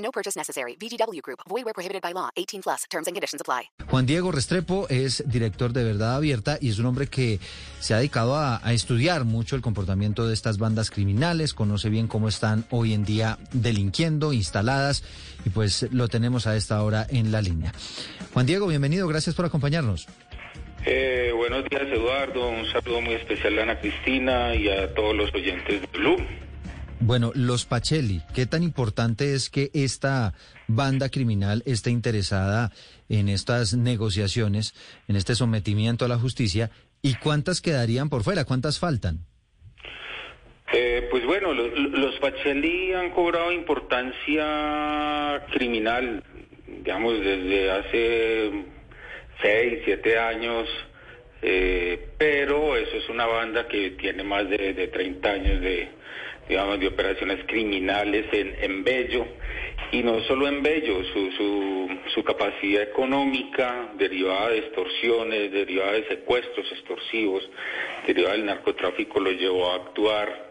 No purchase necessary. VGW Group. Void where prohibited by law. 18 plus. Terms and conditions apply. Juan Diego Restrepo es director de Verdad Abierta y es un hombre que se ha dedicado a, a, estudiar mucho el comportamiento de estas bandas criminales, conoce bien cómo están hoy en día delinquiendo, instaladas y pues lo tenemos a esta hora en la línea. Juan Diego, bienvenido, gracias por acompañarnos. Eh, buenos días Eduardo, un saludo muy especial a Ana Cristina y a todos los oyentes de Blue. Bueno, los Pacelli, ¿qué tan importante es que esta banda criminal esté interesada en estas negociaciones, en este sometimiento a la justicia? ¿Y cuántas quedarían por fuera? ¿Cuántas faltan? Eh, pues bueno, los, los Pacelli han cobrado importancia criminal, digamos, desde hace seis, siete años, eh, pero eso es una banda que tiene más de, de 30 años de, digamos, de operaciones criminales en, en Bello, y no solo en Bello, su, su, su capacidad económica derivada de extorsiones, derivada de secuestros extorsivos, derivada del narcotráfico, lo llevó a actuar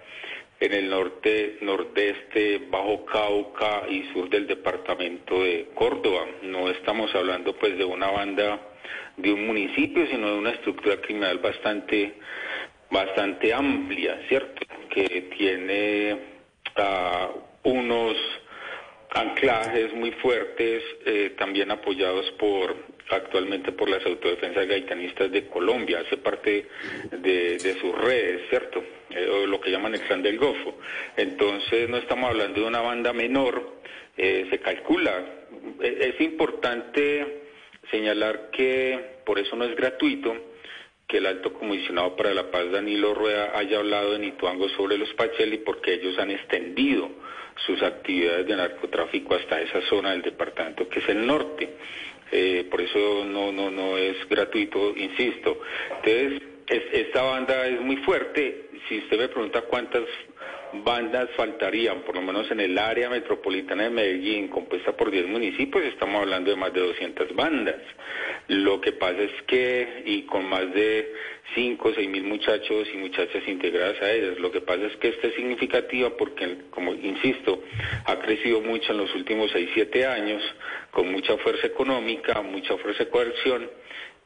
en el norte, nordeste, Bajo Cauca y sur del departamento de Córdoba. No estamos hablando pues de una banda de un municipio, sino de una estructura criminal bastante, bastante amplia, ¿cierto? Que tiene uh, unos anclajes muy fuertes, eh, también apoyados por actualmente por las autodefensas gaitanistas de Colombia, hace parte de, de sus redes, ¿cierto? Eh, o lo que llaman el clan del Golfo. Entonces no estamos hablando de una banda menor, eh, se calcula. Es importante señalar que por eso no es gratuito que el alto comisionado para la paz Danilo Rueda haya hablado en Ituango sobre los Pacheli porque ellos han extendido sus actividades de narcotráfico hasta esa zona del departamento que es el norte. Eh, por eso no, no, no es gratuito, insisto. Entonces, es, esta banda es muy fuerte. Si usted me pregunta cuántas bandas faltarían, por lo menos en el área metropolitana de Medellín, compuesta por 10 municipios, estamos hablando de más de 200 bandas. Lo que pasa es que, y con más de 5 o 6 mil muchachos y muchachas integradas a ellas, lo que pasa es que esta es significativa porque, como insisto, ha crecido mucho en los últimos 6, 7 años, con mucha fuerza económica, mucha fuerza de coerción,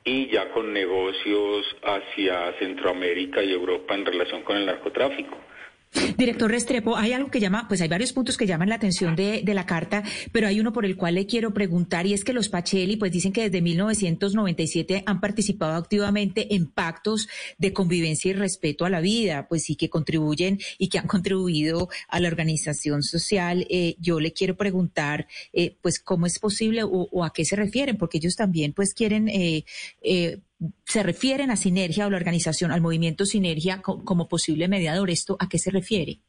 y ya con negocios hacia Centroamérica y Europa en relación con el narcotráfico. Director Restrepo, hay algo que llama, pues hay varios puntos que llaman la atención de, la carta, pero hay uno por el cual le quiero preguntar y es que los Pacheli, pues dicen que desde 1997 han participado activamente en pactos de convivencia y respeto a la vida, pues sí que contribuyen y que han contribuido a la organización social. Eh, yo le quiero preguntar, eh, pues cómo es posible o, o, a qué se refieren, porque ellos también, pues quieren eh, se refieren a Sinergia o la organización, al movimiento Sinergia como posible mediador. ¿Esto a qué se refiere?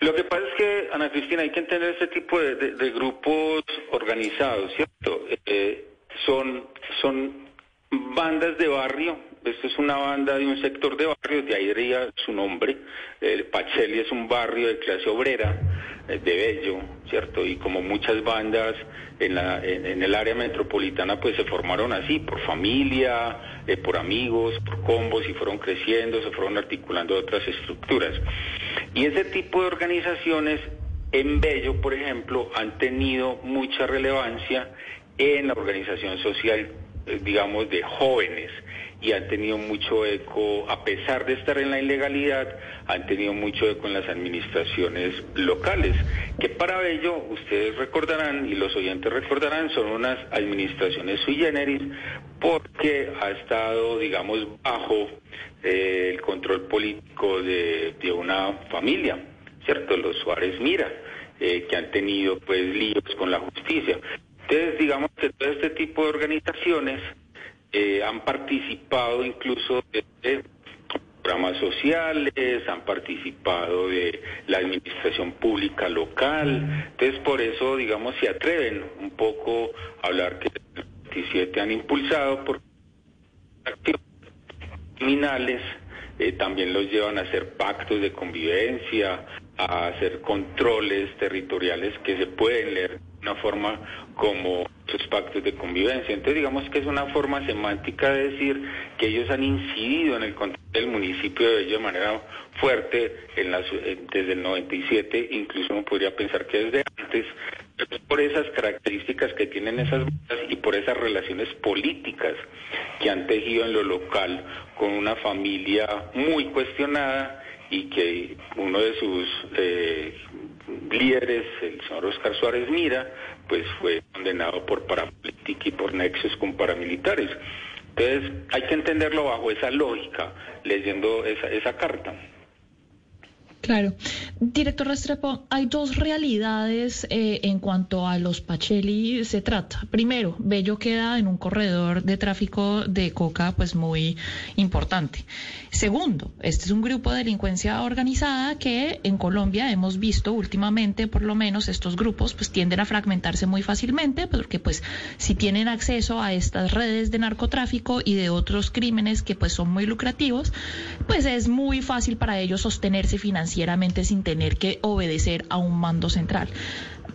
Lo que pasa es que, Ana Cristina, hay que entender este tipo de, grupos organizados, ¿cierto? Eh, son, son bandas de barrio, esto es una banda de un sector de barrio, de ahí diría su nombre, el Pacheli es un barrio de clase obrera, de Bello, ¿cierto? Y como muchas bandas en, la, en, el área metropolitana, pues se formaron así, por familia, eh, por amigos, por combos, y fueron creciendo, se fueron articulando otras estructuras. Y ese tipo de organizaciones en Bello, por ejemplo, han tenido mucha relevancia en la organización social, eh, digamos, de jóvenes y han tenido mucho eco, a pesar de estar en la ilegalidad, han tenido mucho eco en las administraciones locales, que para ello, ustedes recordarán y los oyentes recordarán, son unas administraciones sui generis, porque ha estado, digamos, bajo eh, el control político de, de, una familia, ¿cierto? Los Suárez Mira, eh, que han tenido pues líos con la justicia. Entonces, digamos que todo este tipo de organizaciones eh, han participado incluso desde programas sociales, han participado de la administración pública local. Entonces, por eso, digamos, se atreven un poco a hablar que el 27 han impulsado por criminales, eh, también los llevan a hacer pactos de convivencia, a hacer controles territoriales que se pueden leer de una forma como esos pactos de convivencia. Entonces digamos que es una forma semántica de decir que ellos han incidido en el control del municipio de Bello de manera fuerte en las, desde el 97, incluso uno podría pensar que desde antes, por esas características que tienen esas y por esas relaciones políticas que han tejido en lo local con una familia muy cuestionada y que uno de sus eh, líderes, el señor Oscar Suárez Mira, pues fue condenado por parapolítica y por nexos con paramilitares. Entonces hay que entenderlo bajo esa lógica, leyendo esa, esa carta. Claro. Director Restrepo, hay dos realidades eh, en cuanto a los Pacheli se trata. Primero, Bello queda en un corredor de tráfico de coca pues muy importante. Segundo, este es un grupo de delincuencia organizada que en Colombia hemos visto últimamente, por lo menos estos grupos pues tienden a fragmentarse muy fácilmente porque pues si tienen acceso a estas redes de narcotráfico y de otros crímenes que pues son muy lucrativos, pues es muy fácil para ellos sostenerse financieramente financieramente sin tener que obedecer a un mando central.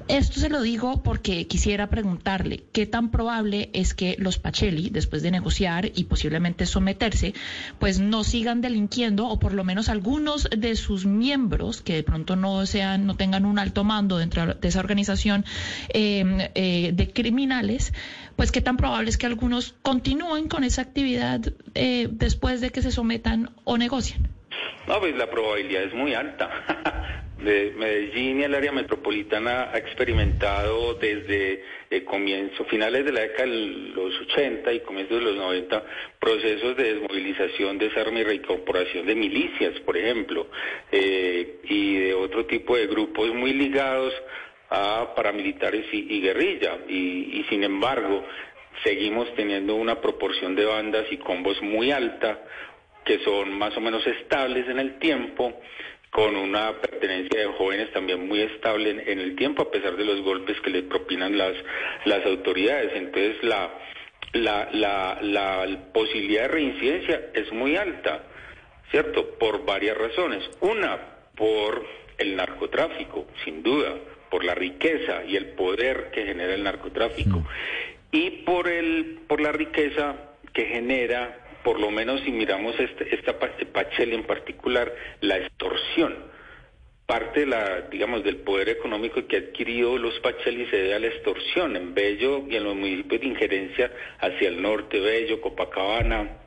Esto se lo digo porque quisiera preguntarle qué tan probable es que los Pacheli, después de negociar y posiblemente someterse, pues no sigan delinquiendo o por lo menos algunos de sus miembros que de pronto no sean, no tengan un alto mando dentro de esa organización eh, eh, de criminales, pues qué tan probable es que algunos continúen con esa actividad eh, después de que se sometan o negocien. No, pues la probabilidad es muy alta. de Medellín y el área metropolitana ha experimentado desde el comienzo, finales de la década de los 80 y comienzos de los 90, procesos de desmovilización, desarme y reincorporación de milicias, por ejemplo, eh, y de otro tipo de grupos muy ligados a paramilitares y, guerrilla. y sin embargo, seguimos teniendo una proporción de bandas y combos muy alta, que son más o menos estables en el tiempo, con una pertenencia de jóvenes también muy estable en, el tiempo, a pesar de los golpes que les propinan las, las autoridades. Entonces, la, la, la, la posibilidad de reincidencia es muy alta, ¿cierto? Por varias razones. Una, por el narcotráfico, sin duda, por la riqueza y el poder que genera el narcotráfico. Mm. Y por, el, por la riqueza que genera por lo menos si miramos este, esta Pacheli en particular, la extorsión. Parte la, digamos, del poder económico que ha adquirido los Pacheli se debe a la extorsión en Bello y en los municipios de injerencia hacia el norte, Bello, Copacabana,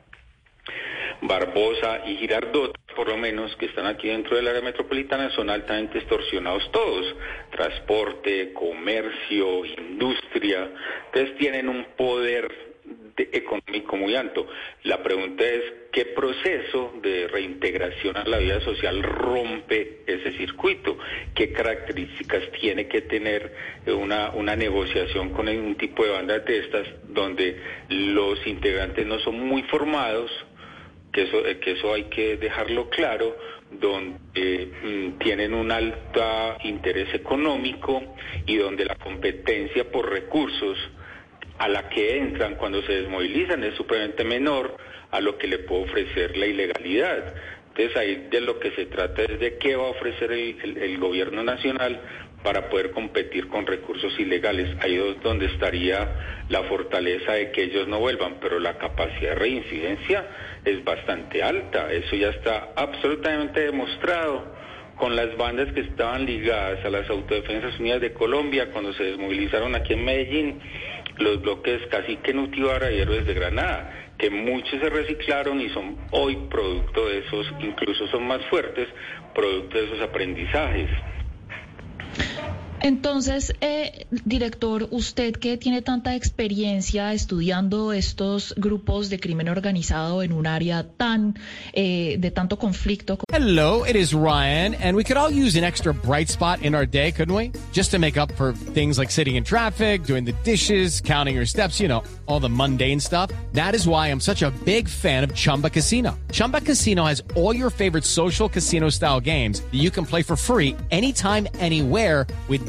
Barbosa y Girardot, por lo menos, que están aquí dentro del área metropolitana, son altamente extorsionados todos. Transporte, comercio, industria. Entonces tienen un poder económico muy alto. La pregunta es, ¿qué proceso de reintegración a la vida social rompe ese circuito? ¿Qué características tiene que tener una, una negociación con un tipo de bandas de estas donde los integrantes no son muy formados? Que eso, que eso hay que dejarlo claro, donde mm, tienen un alto interés económico y donde la competencia por recursos a la que entran cuando se desmovilizan es supremamente menor a lo que le puede ofrecer la ilegalidad. Entonces ahí de lo que se trata es de qué va a ofrecer el, gobierno nacional para poder competir con recursos ilegales. Ahí es donde estaría la fortaleza de que ellos no vuelvan, pero la capacidad de reincidencia es bastante alta. Eso ya está absolutamente demostrado con las bandas que estaban ligadas a las Autodefensas Unidas de Colombia cuando se desmovilizaron aquí en Medellín los bloques casi que Nutibara y Héroes de Granada, que muchos se reciclaron y son hoy producto de esos, incluso son más fuertes, producto de esos aprendizajes. Entonces, eh, director, usted que tiene tanta experiencia estudiando estos grupos de crimen organizado en un área tan eh, de tanto conflicto. Hello, it is Ryan, and we could all use an extra bright spot in our day, couldn't we? Just to make up for things like sitting in traffic, doing the dishes, counting your steps, you know, all the mundane stuff. That is why I'm such a big fan of Chumba Casino. Chumba Casino has all your favorite social casino style games that you can play for free anytime, anywhere with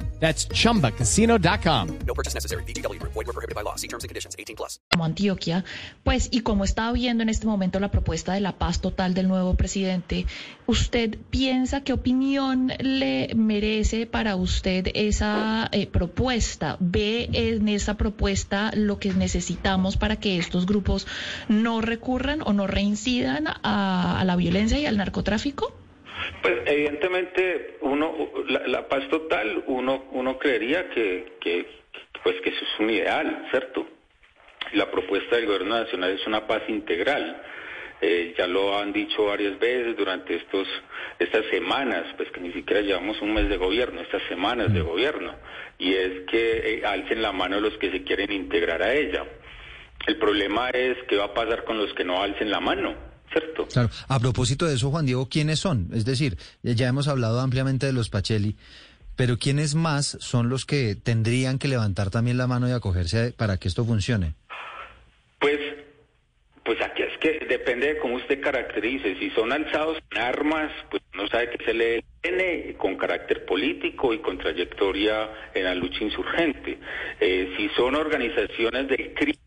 That's chumbacasino.com. No purchase necessary. VGW Group. Void were prohibited by law. See terms and conditions. 18 plus. como Antioquia, pues y como está viendo en este momento la propuesta de la paz total del nuevo presidente, ¿usted piensa qué opinión le merece para usted esa eh, propuesta? ¿Ve en esa propuesta lo que necesitamos para que estos grupos no recurran o no reincidan a, a la violencia y al narcotráfico? Pues evidentemente uno la, paz total uno uno creería que, que pues que eso es un ideal, ¿cierto? La propuesta del gobierno nacional es una paz integral. Eh, ya lo han dicho varias veces durante estos estas semanas, pues que ni siquiera llevamos un mes de gobierno, estas semanas de gobierno, y es que eh, alcen la mano los que se quieren integrar a ella. El problema es qué va a pasar con los que no alcen la mano, ¿cierto? Claro. A propósito de eso, Juan Diego, ¿quiénes son? Es decir, ya hemos hablado ampliamente de los Pacheli, pero ¿quiénes más son los que tendrían que levantar también la mano y acogerse para que esto funcione? Pues, pues aquí es que depende de cómo usted caracterice. Si son alzados en armas, pues no sabe que se le ELN con carácter político y con trayectoria en la lucha insurgente. Eh, si son organizaciones del crimen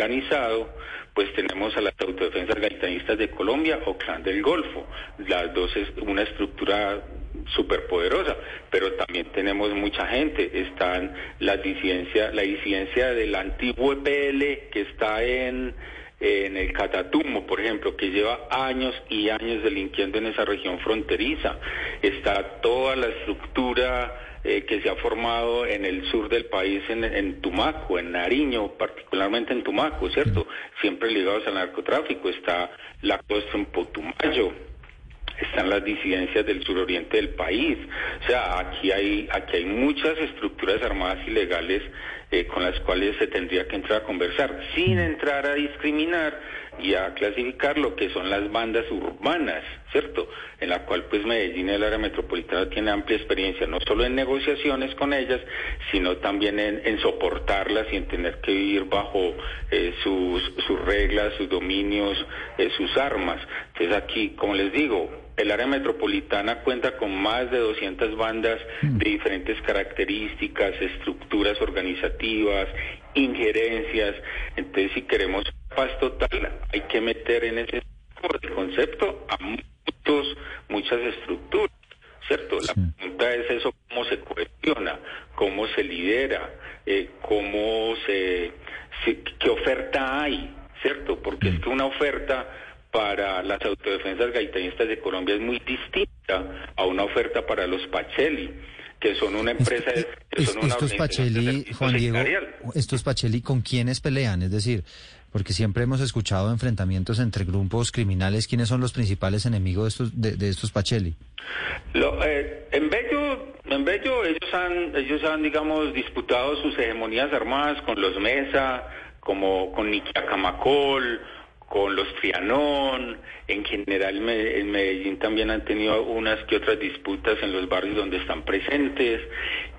organizado, pues tenemos a las autodefensas gaitanistas de Colombia o Clan del Golfo. Las dos es una estructura superpoderosa, pero también tenemos mucha gente. Están la disidencia, la disidencia del antiguo EPL que está en en el Catatumbo, por ejemplo, que lleva años y años delinquiendo en esa región fronteriza. Está toda la estructura eh, que se ha formado en el sur del país, en, en, Tumaco, en Nariño, particularmente en Tumaco, ¿cierto? Siempre ligados al narcotráfico. Está la costa en Potumayo, están las disidencias del suroriente del país. O sea, aquí hay, aquí hay muchas estructuras armadas ilegales eh, con las cuales se tendría que entrar a conversar, sin entrar a discriminar y a clasificar lo que son las bandas urbanas, ¿cierto? En la cual pues Medellín y el área metropolitana tiene amplia experiencia, no solo en negociaciones con ellas, sino también en, en soportarlas y en tener que vivir bajo eh, sus, sus reglas, sus dominios, eh, sus armas. Entonces aquí, como les digo, el área metropolitana cuenta con más de 200 bandas de diferentes características, estructuras organizativas, injerencias. Entonces, si queremos paz total, hay que meter en ese concepto a muchos, muchas estructuras, ¿cierto? La pregunta es eso, cómo se cuestiona, cómo se lidera, eh, cómo se, se, qué oferta hay, ¿cierto? Porque es que una oferta para las autodefensas gaitanistas de Colombia es muy distinta a una oferta para los Pacheli, que son una empresa... Es, que son una estos Pacheli, Juan Diego, estos Pacheli, ¿con quiénes pelean? Es decir, porque siempre hemos escuchado enfrentamientos entre grupos criminales. ¿Quiénes son los principales enemigos de estos, de, estos Pacheli? Lo, eh, en Bello, en Bello ellos han, ellos han, digamos, disputado sus hegemonías armadas con los Mesa, como con Niquiacamacol, con los Trianón, en general en Medellín también han tenido unas que otras disputas en los barrios donde están presentes.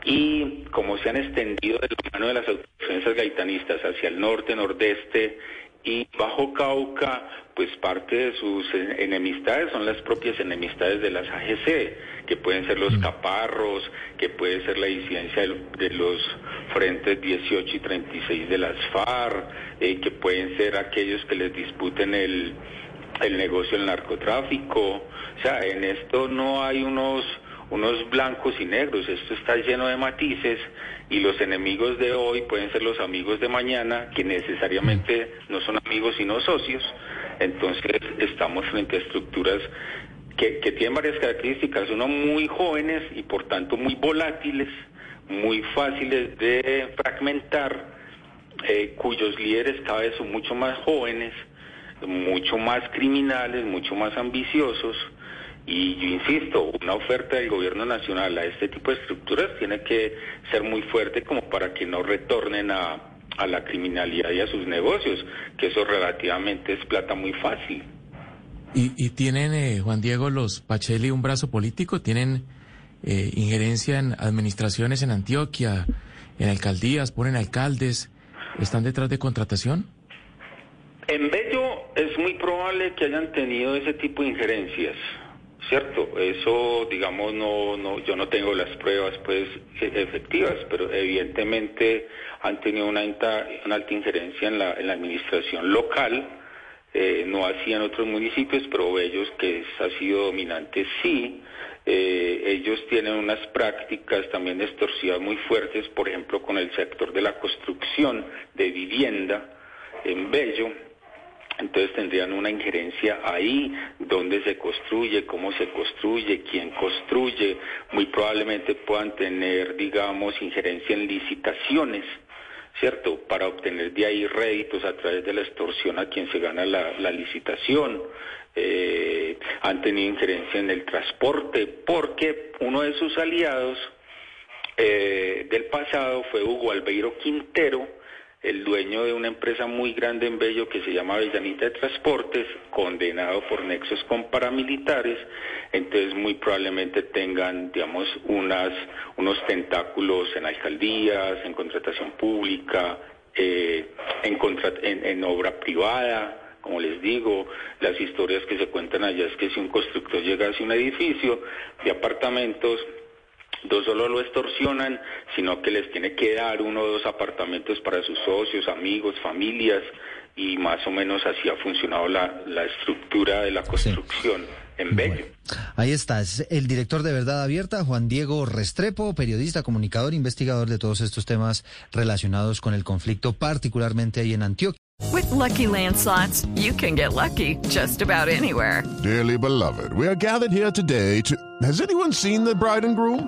Y como se han extendido de la mano de las autodefensas gaitanistas hacia el norte, nordeste y Bajo Cauca, pues parte de sus enemistades son las propias enemistades de las AGC, que pueden ser los caparros, que puede ser la disidencia de los frentes 18 y 36 de las FARC, eh, que pueden ser aquellos que les disputen el, el negocio del narcotráfico. O sea, en esto no hay unos unos blancos y negros, esto está lleno de matices y los enemigos de hoy pueden ser los amigos de mañana, que necesariamente no son amigos sino socios, entonces estamos frente a estructuras que, que tienen varias características, uno muy jóvenes y por tanto muy volátiles, muy fáciles de fragmentar, eh, cuyos líderes cada vez son mucho más jóvenes, mucho más criminales, mucho más ambiciosos. Y yo insisto, una oferta del gobierno nacional a este tipo de estructuras tiene que ser muy fuerte como para que no retornen a, a la criminalidad y a sus negocios, que eso relativamente es plata muy fácil. ¿Y, y tienen, eh, Juan Diego, los Pacheli un brazo político? ¿Tienen eh, injerencia en administraciones en Antioquia, en alcaldías, ponen alcaldes? ¿Están detrás de contratación? En Bello es muy probable que hayan tenido ese tipo de injerencias, ¿cierto? Eso, digamos, no, no, yo no tengo las pruebas, pues, e- efectivas, pero evidentemente han tenido una alta, una alta injerencia en la, administración local, eh, no así en otros municipios, pero Bellos, que ha sido dominante, sí. Eh, ellos tienen unas prácticas también extorsivas muy fuertes, por ejemplo, con el sector de la construcción de vivienda en Bello. Entonces tendrían una injerencia ahí, dónde se construye, cómo se construye, quién construye. Muy probablemente puedan tener, digamos, injerencia en licitaciones, ¿cierto? Para obtener de ahí réditos a través de la extorsión a quien se gana la, licitación. Eh, han tenido injerencia en el transporte, porque uno de sus aliados eh, del pasado fue Hugo Albeiro Quintero, el dueño de una empresa muy grande en Bello que se llama Avellanita de Transportes, condenado por nexos con paramilitares, entonces muy probablemente tengan, digamos, unos tentáculos en alcaldías, en contratación pública, eh, en, en obra privada, como les digo, las historias que se cuentan allá es que si un constructor llega hacia un edificio de apartamentos, no solo lo extorsionan, sino que les tiene que dar uno o dos apartamentos para sus socios, amigos, familias, y más o menos así ha funcionado la, la estructura de la construcción en Bello. Ahí está, es el director de Verdad Abierta, Juan Diego Restrepo, periodista, comunicador, investigador de todos estos temas relacionados con el conflicto, particularmente ahí en Antioquia. With Lucky Land slots, you can get lucky just about anywhere. Dearly beloved, we are gathered here today to. Has anyone seen the bride and groom?